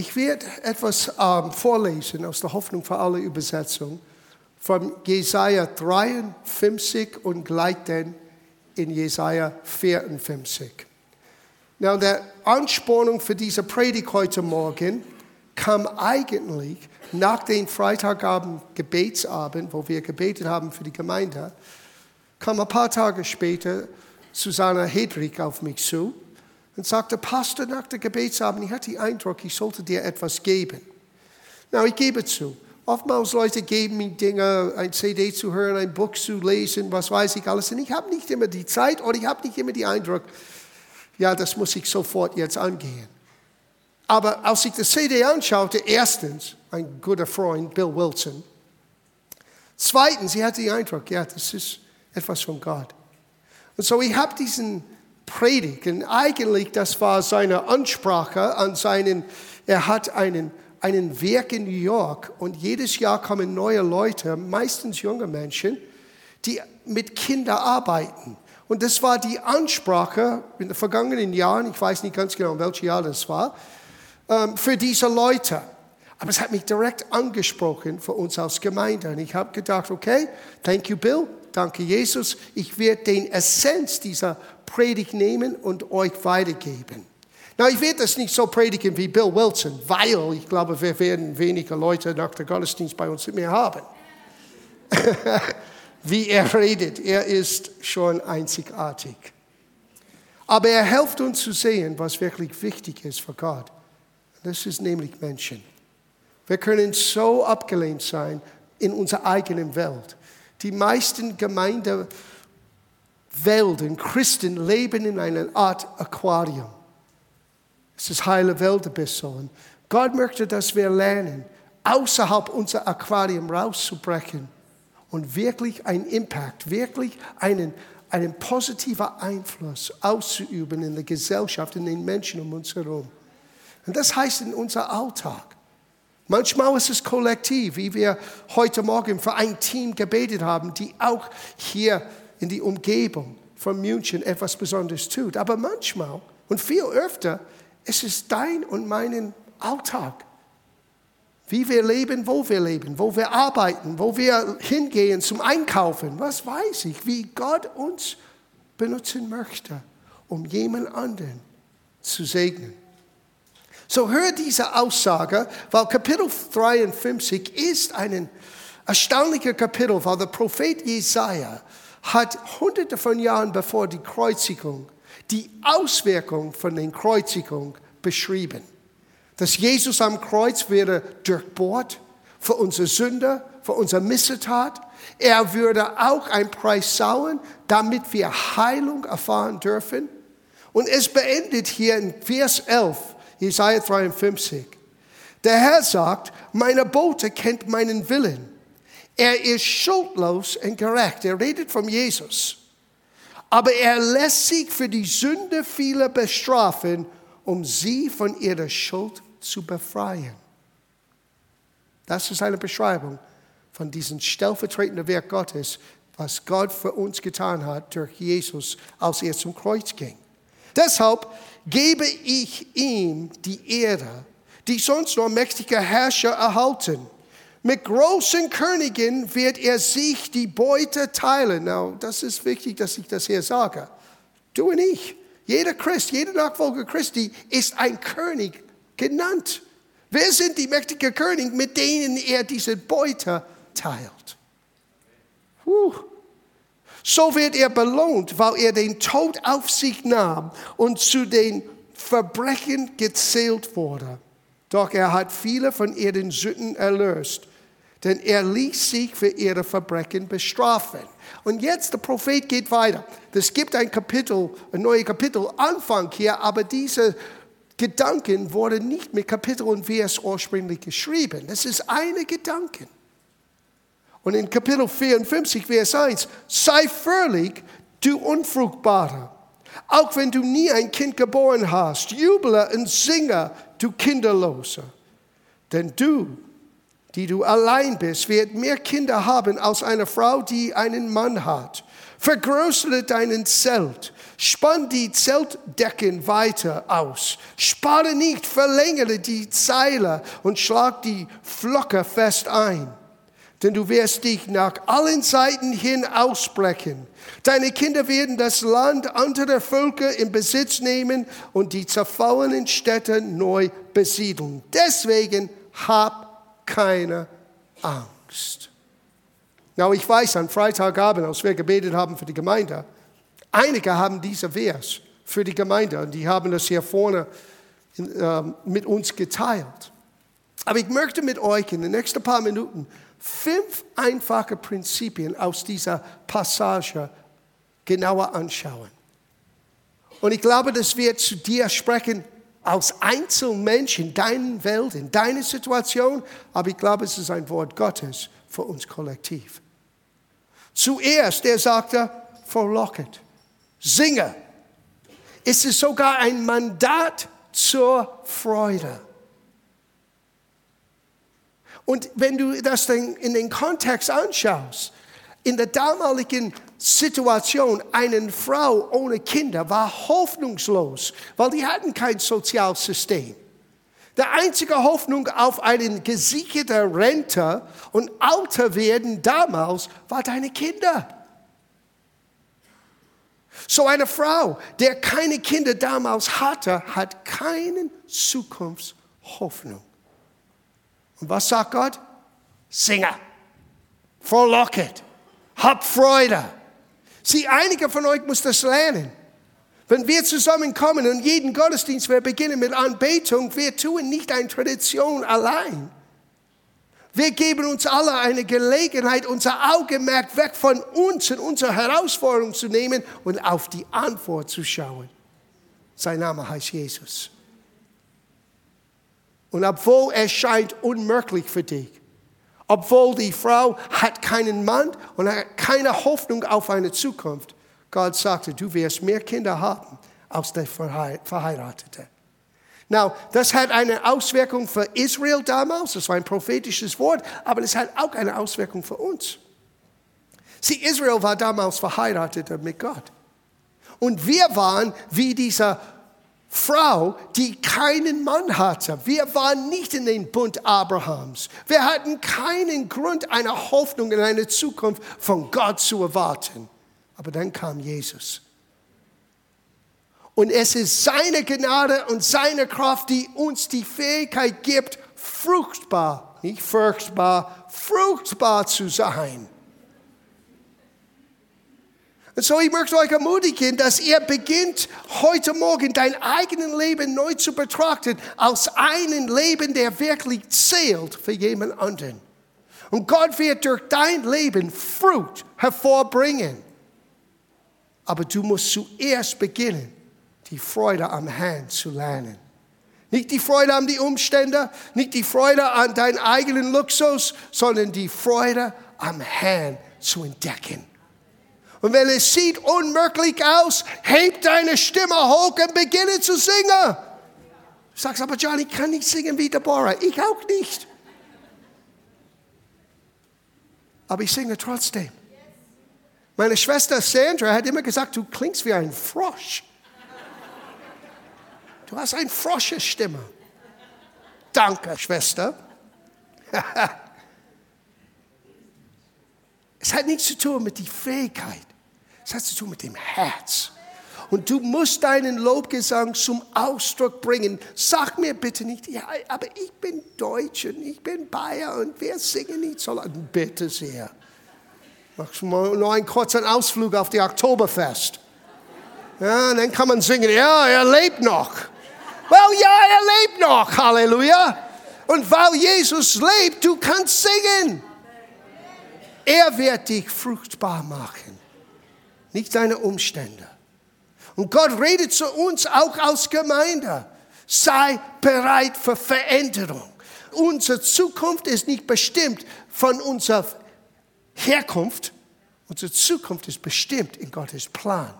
Ich werde etwas ähm, vorlesen aus der Hoffnung für alle Übersetzung von Jesaja 53 und gleich dann in Jesaja 54. Now, der Anspornung für diese Predigt heute Morgen kam eigentlich nach dem Freitagabend Gebetsabend, wo wir gebetet haben für die Gemeinde, kam ein paar Tage später Susanna Hedrick auf mich zu und sagte, Pastor, nach der Gebetsabend, ich hatte den Eindruck, ich sollte dir etwas geben. Na, ich gebe zu. Oftmals Leute geben mir Dinge, ein CD zu hören, ein Buch zu lesen, was weiß ich alles. Und ich habe nicht immer die Zeit oder ich habe nicht immer den Eindruck, ja, das muss ich sofort jetzt angehen. Aber als ich das CD anschaute, erstens, ein guter Freund, Bill Wilson. Zweitens, ich hatte den Eindruck, ja, das ist etwas von Gott. Und so, ich habe diesen Predigt, und eigentlich, das war seine Ansprache an seinen, er hat einen, einen Werk in New York und jedes Jahr kommen neue Leute, meistens junge Menschen, die mit Kindern arbeiten. Und das war die Ansprache in den vergangenen Jahren, ich weiß nicht ganz genau, welches Jahr das war, ähm, für diese Leute. Aber es hat mich direkt angesprochen für uns als Gemeinde. Und ich habe gedacht, okay, thank you, Bill, danke Jesus. Ich werde den Essenz dieser Predigt nehmen und euch weitergeben. Na, ich werde das nicht so predigen wie Bill Wilson, weil ich glaube, wir werden weniger Leute nach der Gottesdienst bei uns mehr haben. wie er redet. Er ist schon einzigartig. Aber er hilft uns zu sehen, was wirklich wichtig ist für Gott. Das ist nämlich Menschen. Wir können so abgelehnt sein in unserer eigenen Welt. Die meisten Gemeindewelten, Christen leben in einer Art Aquarium. Es ist heile Welt ein bisschen. Gott möchte, dass wir lernen, außerhalb unser Aquarium rauszubrechen und wirklich einen Impact, wirklich einen, einen positiven Einfluss auszuüben in der Gesellschaft, in den Menschen um uns herum. Und das heißt in unser Alltag. Manchmal ist es kollektiv, wie wir heute Morgen für ein Team gebetet haben, die auch hier in die Umgebung von München etwas Besonderes tut. Aber manchmal und viel öfter ist es dein und meinen Alltag wie wir leben, wo wir leben, wo wir arbeiten, wo wir hingehen zum Einkaufen. Was weiß ich, wie Gott uns benutzen möchte, um jemand anderen zu segnen. So hör diese Aussage, weil Kapitel 53 ist ein erstaunlicher Kapitel, weil der Prophet Jesaja hat hunderte von Jahren bevor die Kreuzigung die Auswirkung von der Kreuzigung beschrieben dass Jesus am Kreuz wäre durchbohrt für unsere Sünde, für unsere Missetat. Er würde auch einen Preis zahlen, damit wir Heilung erfahren dürfen. Und es beendet hier in Vers 11, Jesaja 53. Der Herr sagt, meine Bote kennt meinen Willen. Er ist schuldlos und gerecht. Er redet von Jesus. Aber er lässt sich für die Sünde vieler bestrafen, um sie von ihrer Schuld zu befreien. Das ist eine Beschreibung von diesem stellvertretenden Werk Gottes, was Gott für uns getan hat durch Jesus, als er zum Kreuz ging. Deshalb gebe ich ihm die Ehre, die sonst nur mächtige Herrscher erhalten. Mit großen Königen wird er sich die Beute teilen. Now, das ist wichtig, dass ich das hier sage. Du und ich, jeder Christ, jeder Nachfolger Christi ist ein König genannt. Wer sind die mächtigen Könige, mit denen er diese Beute teilt? Puh. So wird er belohnt, weil er den Tod auf sich nahm und zu den Verbrechen gezählt wurde. Doch er hat viele von ihren Sünden erlöst, denn er ließ sich für ihre Verbrechen bestrafen. Und jetzt der Prophet geht weiter. Es gibt ein Kapitel, ein neues Kapitel, Anfang hier, aber diese Gedanken wurden nicht mit Kapitel und Vers ursprünglich geschrieben. Das ist eine Gedanke. Und in Kapitel 54, Vers 1, sei fröhlich, du Unfruchtbarer. Auch wenn du nie ein Kind geboren hast, juble und singe, du Kinderloser. Denn du die du allein bist, wird mehr Kinder haben als eine Frau, die einen Mann hat. Vergrößere deinen Zelt. Spann die Zeltdecken weiter aus. Spare nicht, verlängere die Zeile und schlag die Flocke fest ein. Denn du wirst dich nach allen Seiten hin ausbrechen. Deine Kinder werden das Land anderer Völker in Besitz nehmen und die zerfallenen Städte neu besiedeln. Deswegen hab keine Angst. Na, ich weiß, an Freitagabend, als wir gebetet haben für die Gemeinde, einige haben diese Vers für die Gemeinde und die haben das hier vorne äh, mit uns geteilt. Aber ich möchte mit euch in den nächsten paar Minuten fünf einfache Prinzipien aus dieser Passage genauer anschauen. Und ich glaube, das wird zu dir sprechen als Einzelmensch in deiner Welt, in deiner Situation, aber ich glaube, es ist ein Wort Gottes für uns kollektiv. Zuerst, er sagte, verlocket, singe. Es ist sogar ein Mandat zur Freude. Und wenn du das in den Kontext anschaust, in der damaligen Situation, eine Frau ohne Kinder war hoffnungslos, weil die hatten kein Sozialsystem. Die einzige Hoffnung auf eine gesicherte Rente und Alter werden damals war deine Kinder. So eine Frau, der keine Kinder damals hatte, hat keine Zukunftshoffnung. Und was sagt Gott? Singe, frohlocket, hab Freude. Sieh, einige von euch muss das lernen. Wenn wir zusammenkommen und jeden Gottesdienst, wir beginnen mit Anbetung, wir tun nicht eine Tradition allein. Wir geben uns alle eine Gelegenheit, unser Augenmerk weg von uns und unserer Herausforderung zu nehmen und auf die Antwort zu schauen. Sein Name heißt Jesus. Und obwohl es scheint unmöglich für dich, obwohl die Frau hat keinen Mann und hat keine Hoffnung auf eine Zukunft, Gott sagte, du wirst mehr Kinder haben als der Verheiratete. Now, das hat eine Auswirkung für Israel damals, das war ein prophetisches Wort, aber es hat auch eine Auswirkung für uns. Sie, Israel war damals verheiratet mit Gott. Und wir waren wie dieser Frau, die keinen Mann hatte. Wir waren nicht in den Bund Abrahams. Wir hatten keinen Grund, eine Hoffnung in eine Zukunft von Gott zu erwarten. Aber dann kam Jesus. Und es ist seine Gnade und seine Kraft, die uns die Fähigkeit gibt, fruchtbar, nicht furchtbar, fruchtbar zu sein. Und so, ich möchte euch ermutigen, dass ihr beginnt, heute Morgen dein eigenes Leben neu zu betrachten, als einen Leben, der wirklich zählt für jemand anderen. Und Gott wird durch dein Leben Frucht hervorbringen. Aber du musst zuerst beginnen, die Freude am Herrn zu lernen. Nicht die Freude an die Umstände, nicht die Freude an deinen eigenen Luxus, sondern die Freude am Herrn zu entdecken. Und wenn es sieht unmöglich aus, heb deine Stimme hoch und beginne zu singen. Du sagst aber, John, ich kann nicht singen wie Deborah. Ich auch nicht. Aber ich singe trotzdem. Meine Schwester Sandra hat immer gesagt, du klingst wie ein Frosch. Du hast eine Frosche-Stimme. Danke, Schwester. es hat nichts zu tun mit der Fähigkeit. Es hat zu tun mit dem Herz. Und du musst deinen Lobgesang zum Ausdruck bringen. Sag mir bitte nicht, ja, aber ich bin Deutsch und ich bin Bayer und wir singen nicht so lange. Bitte sehr. Machst mal nur einen kurzen Ausflug auf die Oktoberfest. Ja, dann kann man singen, ja, er lebt noch. Well, ja, er lebt noch, Halleluja. Und weil Jesus lebt, du kannst singen. Er wird dich fruchtbar machen nicht deine Umstände. Und Gott redet zu uns auch als Gemeinde. Sei bereit für Veränderung. Unsere Zukunft ist nicht bestimmt von unserer Herkunft. Unsere Zukunft ist bestimmt in Gottes Plan.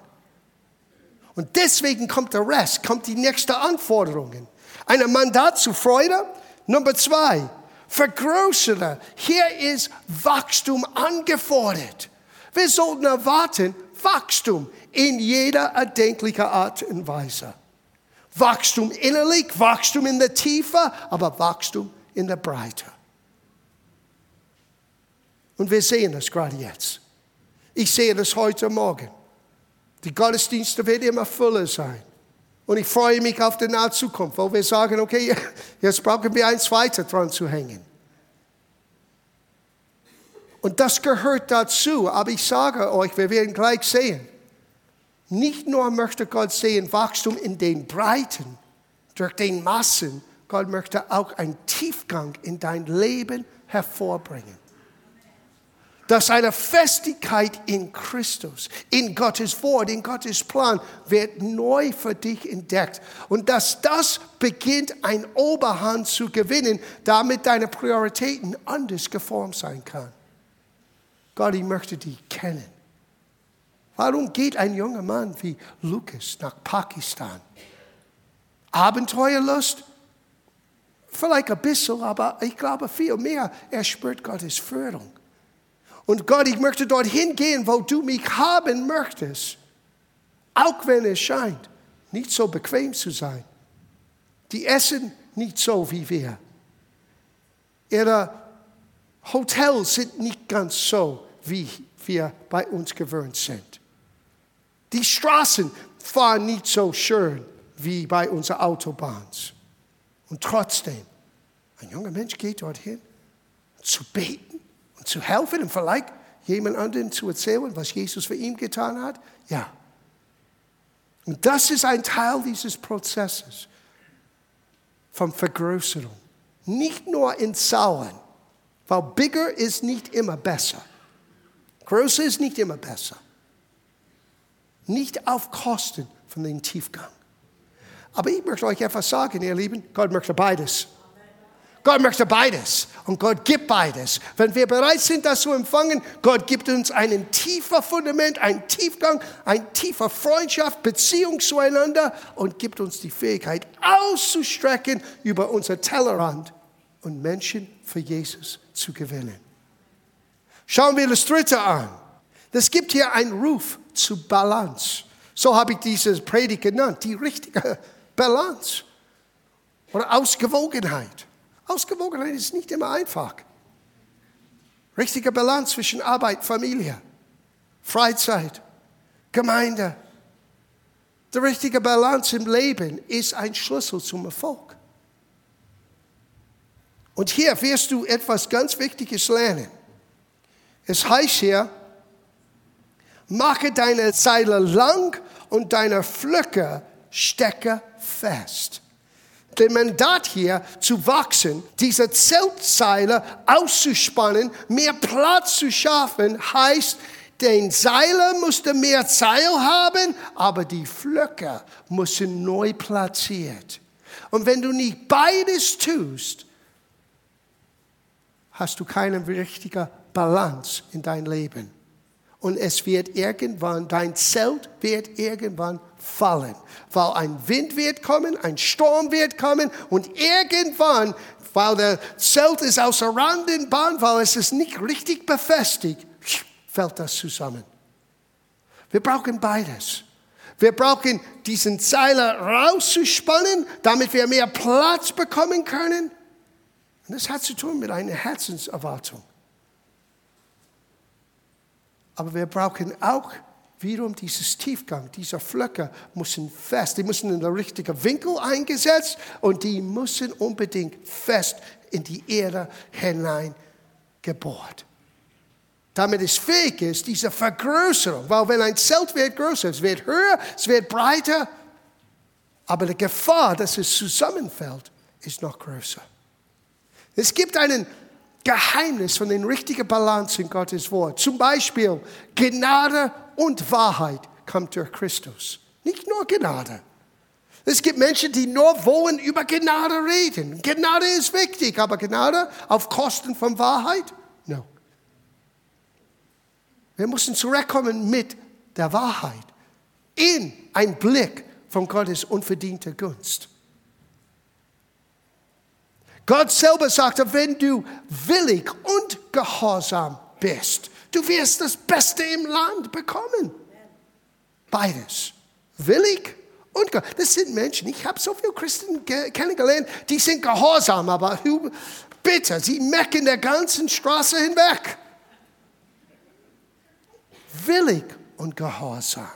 Und deswegen kommt der Rest, kommt die nächste Anforderungen. Ein Mandat zu Freude. Nummer zwei, vergrößere. Hier ist Wachstum angefordert. Wir sollten erwarten Wachstum in jeder erdenklichen Art und Weise. Wachstum innerlich, Wachstum in der Tiefe, aber Wachstum in der Breite. Und wir sehen das gerade jetzt. Ich sehe das heute Morgen. Die Gottesdienste werden immer voller sein. Und ich freue mich auf die nahe Zukunft, wo wir sagen, okay, jetzt brauchen wir ein zweiter dran zu hängen. Und das gehört dazu. Aber ich sage euch, wir werden gleich sehen. Nicht nur möchte Gott sehen Wachstum in den Breiten, durch den Massen. Gott möchte auch einen Tiefgang in dein Leben hervorbringen dass eine Festigkeit in Christus, in Gottes Wort, in Gottes Plan wird neu für dich entdeckt. Und dass das beginnt, ein Oberhand zu gewinnen, damit deine Prioritäten anders geformt sein kann. Gott, ich möchte dich kennen. Warum geht ein junger Mann wie Lukas nach Pakistan? Abenteuerlust? Vielleicht ein bisschen, aber ich glaube viel mehr. Er spürt Gottes Führung. Und Gott, ich möchte dorthin gehen, wo du mich haben möchtest. Auch wenn es scheint, nicht so bequem zu sein. Die essen nicht so wie wir. Ihre Hotels sind nicht ganz so, wie wir bei uns gewöhnt sind. Die Straßen fahren nicht so schön wie bei unseren Autobahnen. Und trotzdem, ein junger Mensch geht dorthin, zu beten und zu helfen und vielleicht jemand anderen zu erzählen, was Jesus für ihn getan hat? Ja. Und das ist ein Teil dieses Prozesses von Vergrößerung. Nicht nur in Zahlen, weil bigger ist nicht immer besser. Größer ist nicht immer besser. Nicht auf Kosten von dem Tiefgang. Aber ich möchte euch etwas sagen, ihr Lieben, Gott möchte beides. Gott möchte beides und Gott gibt beides. Wenn wir bereit sind, das zu empfangen, Gott gibt uns ein tiefer Fundament, einen Tiefgang, eine tiefe Freundschaft, Beziehung zueinander und gibt uns die Fähigkeit auszustrecken über unser Tellerrand und Menschen für Jesus zu gewinnen. Schauen wir das Dritte an. Es gibt hier einen Ruf zu Balance. So habe ich diese Predigt genannt, die richtige Balance oder Ausgewogenheit. Ausgewogenheit ist nicht immer einfach. Richtige Balance zwischen Arbeit, Familie, Freizeit, Gemeinde. Die richtige Balance im Leben ist ein Schlüssel zum Erfolg. Und hier wirst du etwas ganz Wichtiges lernen. Es heißt hier, mache deine Seile lang und deine Flöcke stecke fest dem Mandat hier zu wachsen, diese Zeltseile auszuspannen, mehr Platz zu schaffen, heißt, den Seiler musste mehr Seil haben, aber die Flöcke müssen neu platziert. Und wenn du nicht beides tust, hast du keine richtige Balance in dein Leben. Und es wird irgendwann, dein Zelt wird irgendwann fallen. Weil ein Wind wird kommen, ein Sturm wird kommen und irgendwann, weil der Zelt ist außer Rand in Bahn, weil es ist nicht richtig befestigt, fällt das zusammen. Wir brauchen beides. Wir brauchen diesen Zeiler rauszuspannen, damit wir mehr Platz bekommen können. Und das hat zu tun mit einer Herzenserwartung. Aber wir brauchen auch wiederum dieses Tiefgang, dieser Flöcke müssen fest, die müssen in den richtigen Winkel eingesetzt und die müssen unbedingt fest in die Erde hinein gebohrt. Damit es fähig ist, diese Vergrößerung, weil wenn ein Zelt wird größer, es wird höher, es wird breiter, aber die Gefahr, dass es zusammenfällt, ist noch größer. Es gibt einen Geheimnis von den richtigen Balance in Gottes Wort. Zum Beispiel Gnade und Wahrheit kommt durch Christus. Nicht nur Gnade. Es gibt Menschen, die nur wollen über Gnade reden. Gnade ist wichtig, aber Gnade auf Kosten von Wahrheit? No. Wir müssen zurückkommen mit der Wahrheit in ein Blick von Gottes unverdienter Gunst. Gott selber sagte, wenn du willig und gehorsam bist, du wirst das Beste im Land bekommen. Beides. Willig und gehorsam. Das sind Menschen, ich habe so viele Christen kennengelernt, die sind gehorsam, aber bitte, sie mecken der ganzen Straße hinweg. Willig und gehorsam.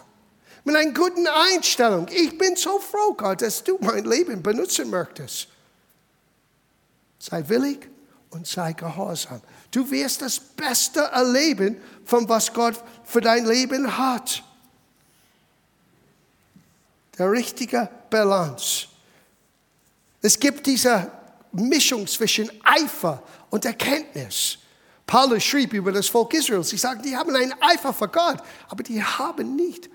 Mit einer guten Einstellung. Ich bin so froh, Gott, dass du mein Leben benutzen möchtest. Sei willig und sei gehorsam. Du wirst das Beste erleben, von was Gott für dein Leben hat. Der richtige Balance. Es gibt diese Mischung zwischen Eifer und Erkenntnis. Paulus schrieb über das Volk Israels. Sie sagen, die haben einen Eifer für Gott, aber die haben nicht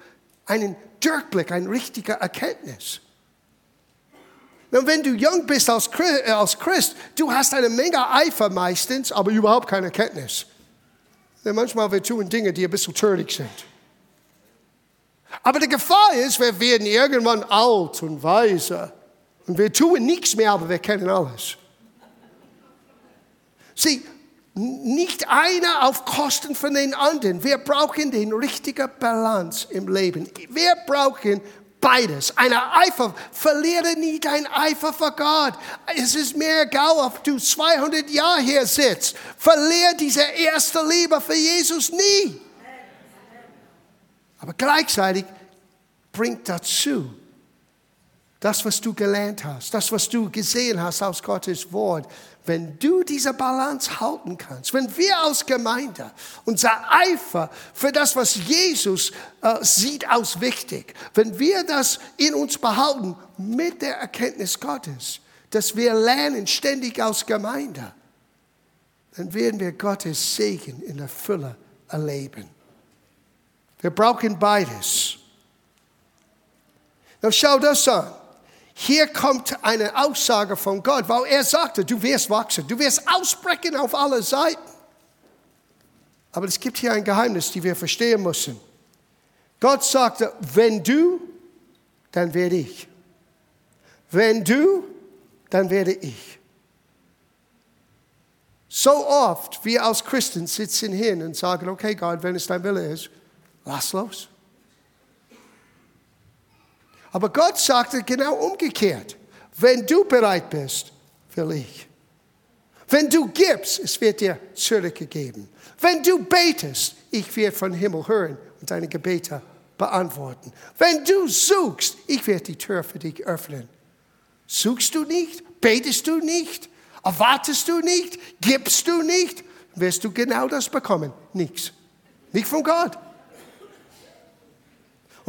einen Durchblick, eine richtige Erkenntnis. Und wenn du jung bist als Christ, äh, als Christ, du hast eine Menge Eifer meistens, aber überhaupt keine Erkenntnis. Denn manchmal wir tun Dinge, die ein bisschen töricht sind. Aber die Gefahr ist, wir werden irgendwann alt und weise. Und wir tun nichts mehr, aber wir kennen alles. Sieh, nicht einer auf Kosten von den anderen. Wir brauchen den richtigen Balance im Leben. Wir brauchen beides. Eine Eifer, verliere nie dein Eifer für Gott. Es ist mir egal, ob du 200 Jahre hier sitzt. Verliere diese erste Liebe für Jesus nie. Aber gleichzeitig bringt dazu, das, was du gelernt hast, das, was du gesehen hast aus Gottes Wort, wenn du diese Balance halten kannst, wenn wir als Gemeinde unser Eifer für das, was Jesus äh, sieht, aus wichtig, wenn wir das in uns behalten mit der Erkenntnis Gottes, dass wir lernen ständig als Gemeinde, dann werden wir Gottes Segen in der Fülle erleben. Wir brauchen beides. Now schau das an. Hier kommt eine Aussage von Gott, weil er sagte, du wirst wachsen, du wirst ausbrechen auf alle Seiten. Aber es gibt hier ein Geheimnis, das wir verstehen müssen. Gott sagte, wenn du, dann werde ich. Wenn du, dann werde ich. So oft wir als Christen sitzen hin und sagen, okay Gott, wenn es dein Wille ist, lass los. Aber Gott sagte genau umgekehrt. Wenn du bereit bist, will ich. Wenn du gibst, es wird dir zurückgegeben. Wenn du betest, ich werde von Himmel hören und deine Gebete beantworten. Wenn du suchst, ich werde die Tür für dich öffnen. Suchst du nicht? Betest du nicht? Erwartest du nicht? Gibst du nicht? Wirst du genau das bekommen? Nichts. Nicht von Gott.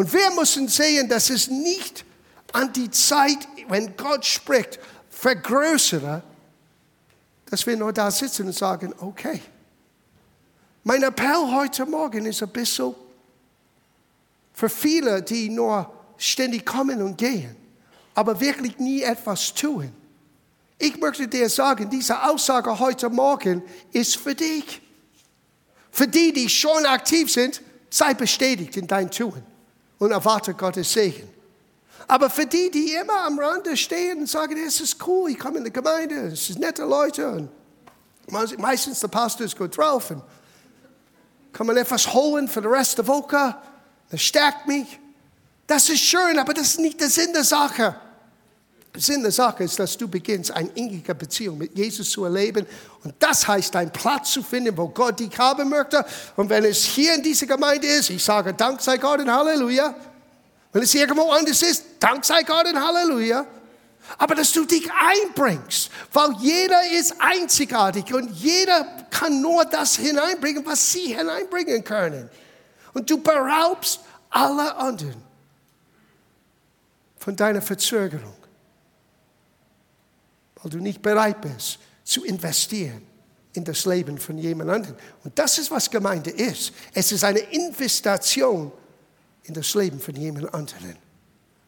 Und wir müssen sehen, dass es nicht an die Zeit, wenn Gott spricht, vergrößere, dass wir nur da sitzen und sagen, okay. Mein Appell heute Morgen ist ein bisschen für viele, die nur ständig kommen und gehen, aber wirklich nie etwas tun. Ich möchte dir sagen, diese Aussage heute Morgen ist für dich. Für die, die schon aktiv sind, sei bestätigt in dein Tun und erwarte Gottes Segen. Aber für die, die immer am Rande stehen und sagen, es ist cool, ich komme in die Gemeinde, es sind nette Leute und meistens der Pastor ist gut drauf und kann man etwas holen für den Rest der Woche, das stärkt mich. Das ist schön, aber das ist nicht der Sinn der Sache. Sinn der Sache ist, dass du beginnst, eine innige Beziehung mit Jesus zu erleben. Und das heißt, einen Platz zu finden, wo Gott dich haben möchte. Und wenn es hier in dieser Gemeinde ist, ich sage, Dank sei Gott und Halleluja. Wenn es irgendwo anders ist, Dank sei Gott und Halleluja. Aber dass du dich einbringst, weil jeder ist einzigartig und jeder kann nur das hineinbringen, was sie hineinbringen können. Und du beraubst alle anderen von deiner Verzögerung weil du nicht bereit bist zu investieren in das Leben von jemand anderem. Und das ist, was Gemeinde ist. Es ist eine Investition in das Leben von jemand anderem.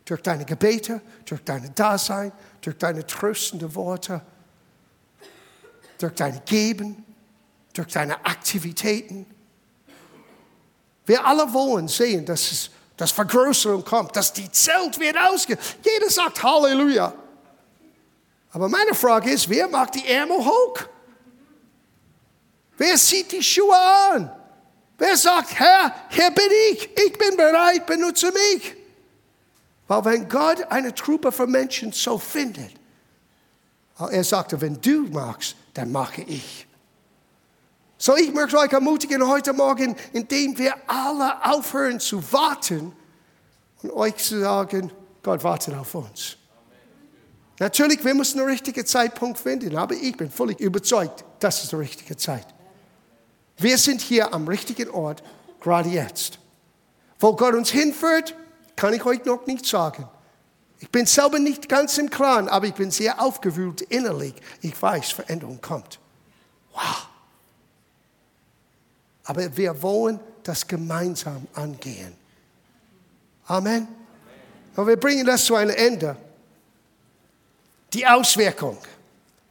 Durch deine Gebete, durch dein Dasein, durch deine tröstenden Worte, durch dein Geben, durch deine Aktivitäten. Wir alle wollen sehen, dass es, dass Vergrößerung kommt, dass die Zelt wird ausge. Jeder sagt Halleluja. Aber meine Frage ist, wer macht die Ärmel hoch? Wer zieht die Schuhe an? Wer sagt, Herr, hier bin ich, ich bin bereit, benutze mich. Weil wenn Gott eine Truppe von Menschen so findet, er sagte, wenn du magst, dann mache ich. So, ich möchte euch ermutigen heute Morgen, indem wir alle aufhören zu warten und euch zu sagen, Gott wartet auf uns. Natürlich, wir müssen den richtigen Zeitpunkt finden, aber ich bin völlig überzeugt, das ist die richtige Zeit. Wir sind hier am richtigen Ort, gerade jetzt. Wo Gott uns hinführt, kann ich euch noch nicht sagen. Ich bin selber nicht ganz im Klaren, aber ich bin sehr aufgewühlt innerlich. Ich weiß, Veränderung kommt. Wow. Aber wir wollen das gemeinsam angehen. Amen. Und wir bringen das zu einem Ende. Die Auswirkung.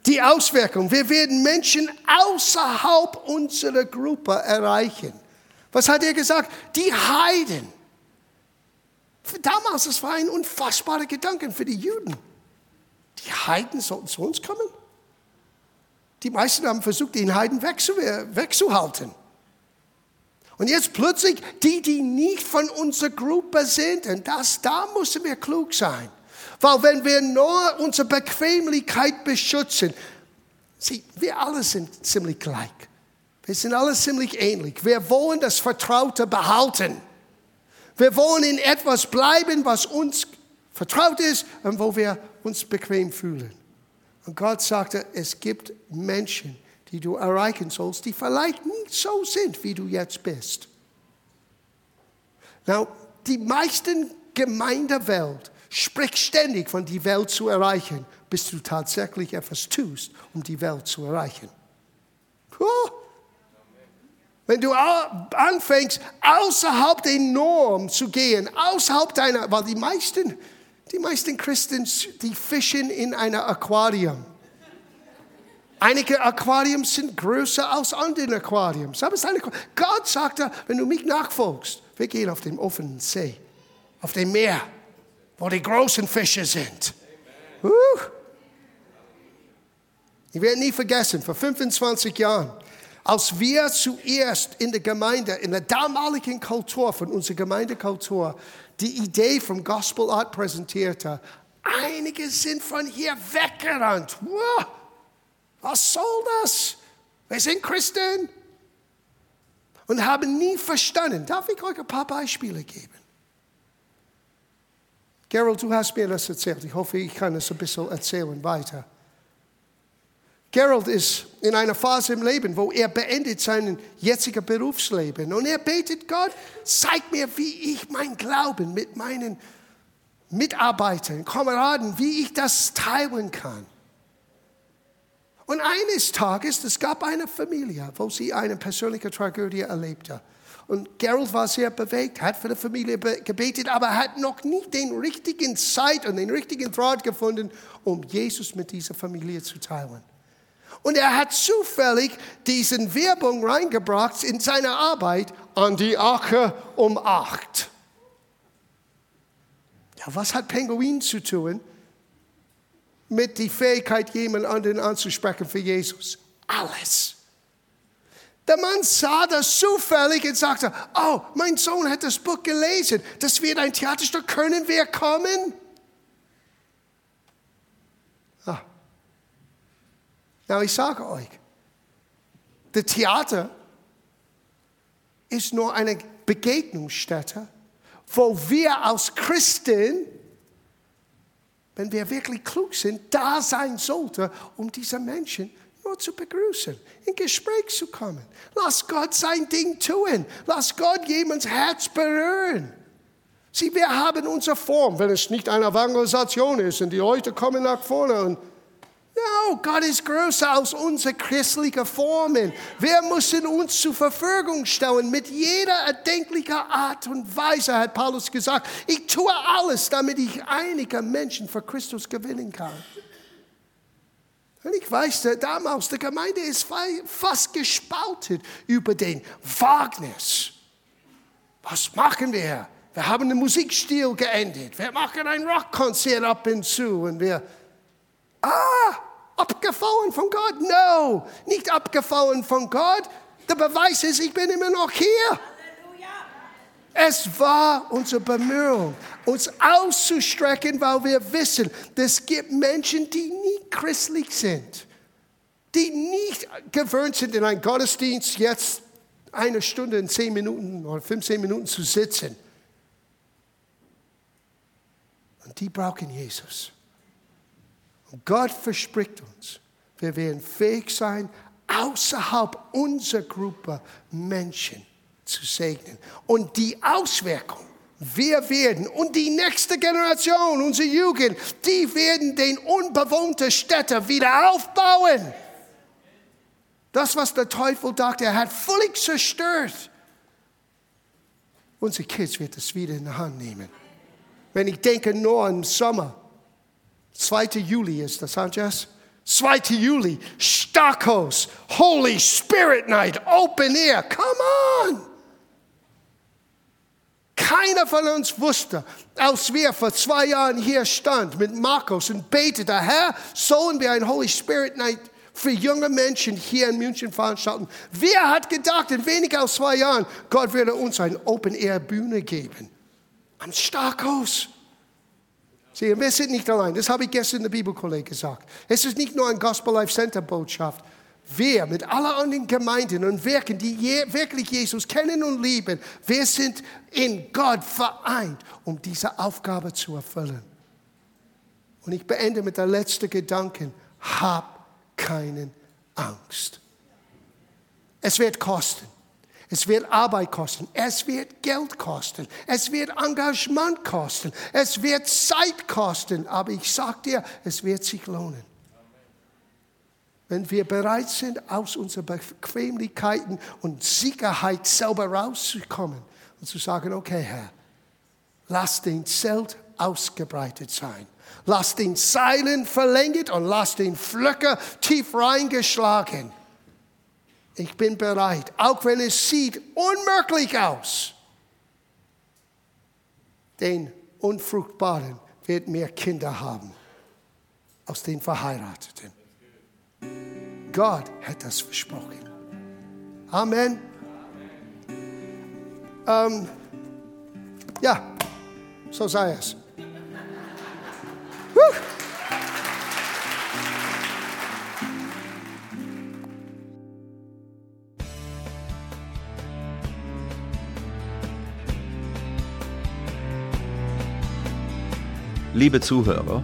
Die Auswirkung. Wir werden Menschen außerhalb unserer Gruppe erreichen. Was hat er gesagt? Die Heiden. Damals, das war ein unfassbarer Gedanke für die Juden. Die Heiden sollten zu uns kommen. Die meisten haben versucht, den Heiden wegzuhalten. Und jetzt plötzlich die, die nicht von unserer Gruppe sind, und das, da müssen wir klug sein. Weil wenn wir nur unsere Bequemlichkeit beschützen, sie, wir alle sind ziemlich gleich. Wir sind alle ziemlich ähnlich. Wir wollen das Vertraute behalten. Wir wollen in etwas bleiben, was uns vertraut ist und wo wir uns bequem fühlen. Und Gott sagte, es gibt Menschen, die du erreichen sollst, die vielleicht nicht so sind, wie du jetzt bist. Now, die meisten Gemeindewelt spricht ständig von die Welt zu erreichen, bis du tatsächlich etwas tust, um die Welt zu erreichen. Oh. Wenn du anfängst, außerhalb der Norm zu gehen, außerhalb deiner, weil die meisten, die meisten Christen, die fischen in einem Aquarium. Einige Aquarien sind größer als andere Aquarien. Aber es Gott sagte, wenn du mich nachfolgst, wir gehen auf den offenen See, auf dem Meer, wo die großen Fische sind. Uh. Ich werde nie vergessen, vor 25 Jahren, als wir zuerst in der Gemeinde, in der damaligen Kultur von unserer Gemeindekultur, die Idee vom Gospel Art präsentierte, einige sind von hier weggerannt. Wow. Was soll das? Wir sind Christen und haben nie verstanden. Darf ich euch ein paar Beispiele geben? Gerald, du hast mir das erzählt. Ich hoffe, ich kann es ein bisschen erzählen weiter. Gerald ist in einer Phase im Leben, wo er beendet sein jetziges Berufsleben. Und er betet Gott, zeig mir, wie ich mein Glauben mit meinen Mitarbeitern, Kameraden, wie ich das teilen kann. Und eines Tages, es gab eine Familie, wo sie eine persönliche Tragödie erlebte. Und Gerald war sehr bewegt, hat für die Familie gebetet, aber hat noch nicht den richtigen Zeit und den richtigen Draht gefunden, um Jesus mit dieser Familie zu teilen. Und er hat zufällig diesen Werbung reingebracht in seine Arbeit an die Ache um acht. Ja, was hat Pinguin zu tun mit der Fähigkeit, jemand anderen anzusprechen für Jesus. Alles. Der Mann sah das zufällig und sagte, oh, mein Sohn hat das Buch gelesen, das wird ein Theaterstück, können wir kommen? Ah. Na, ich sage euch, das Theater ist nur eine Begegnungsstätte, wo wir als Christen wenn wir wirklich klug sind, da sein sollte, um diese Menschen nur zu begrüßen, in Gespräch zu kommen. Lass Gott sein Ding tun. Lass Gott jemands Herz berühren. Sieh, wir haben unsere Form, wenn es nicht eine Evangelisation ist und die Leute kommen nach vorne und No, Gott ist größer als unsere christlichen Formen. Wir müssen uns zur Verfügung stellen mit jeder erdenklichen Art und Weise, hat Paulus gesagt. Ich tue alles, damit ich einige Menschen für Christus gewinnen kann. Und ich weiß, damals, die Gemeinde ist fast gespalten über den Wagnis. Was machen wir? Wir haben den Musikstil geändert. Wir machen ein Rockkonzert ab und zu und wir Ah, abgefallen von Gott? No, nicht abgefallen von Gott. Der Beweis ist, ich bin immer noch hier. Es war unsere Bemühung, uns auszustrecken, weil wir wissen, es gibt Menschen, die nicht christlich sind, die nicht gewöhnt sind, in einem Gottesdienst jetzt eine Stunde in zehn Minuten oder 15 Minuten zu sitzen. Und die brauchen Jesus. Und Gott verspricht uns, wir werden fähig sein, außerhalb unserer Gruppe Menschen zu segnen. Und die Auswirkung, wir werden und die nächste Generation, unsere Jugend, die werden den unbewohnten Städte wieder aufbauen. Das, was der Teufel dachte, er hat völlig zerstört. Unsere Kids wird es wieder in die Hand nehmen. Wenn ich denke nur im Sommer, 2. Juli ist das, Andreas? 2. Juli, Starkos, Holy Spirit Night, Open Air, come on! Keiner von uns wusste, als wir vor zwei Jahren hier standen mit Markus und beteten, Herr, sollen wir ein Holy Spirit Night für junge Menschen hier in München veranstalten. Wer hat gedacht, in weniger als zwei Jahren, Gott würde uns eine Open-Air-Bühne geben? Am Starkhaus. Sie, wir sind nicht allein. Das habe ich gestern in der Bibelkolleg gesagt. Es ist nicht nur ein Gospel Life Center Botschaft. Wir mit aller anderen Gemeinden und Werken, die je, wirklich Jesus kennen und lieben, wir sind in Gott vereint, um diese Aufgabe zu erfüllen. Und ich beende mit der letzten Gedanken. Hab keinen Angst. Es wird kosten. Es wird Arbeit kosten. Es wird Geld kosten. Es wird Engagement kosten. Es wird Zeit kosten. Aber ich sage dir, es wird sich lohnen. Wenn wir bereit sind, aus unseren Bequemlichkeiten und Sicherheit selber rauszukommen und zu sagen, okay Herr, lass den Zelt ausgebreitet sein. Lass den Seilen verlängert und lass den Flöcker tief reingeschlagen. Ich bin bereit, auch wenn es sieht unmöglich aus. Den Unfruchtbaren wird mehr Kinder haben aus den Verheirateten. Gott hat das versprochen. Amen. Ähm, ja, so sei es. Liebe Zuhörer,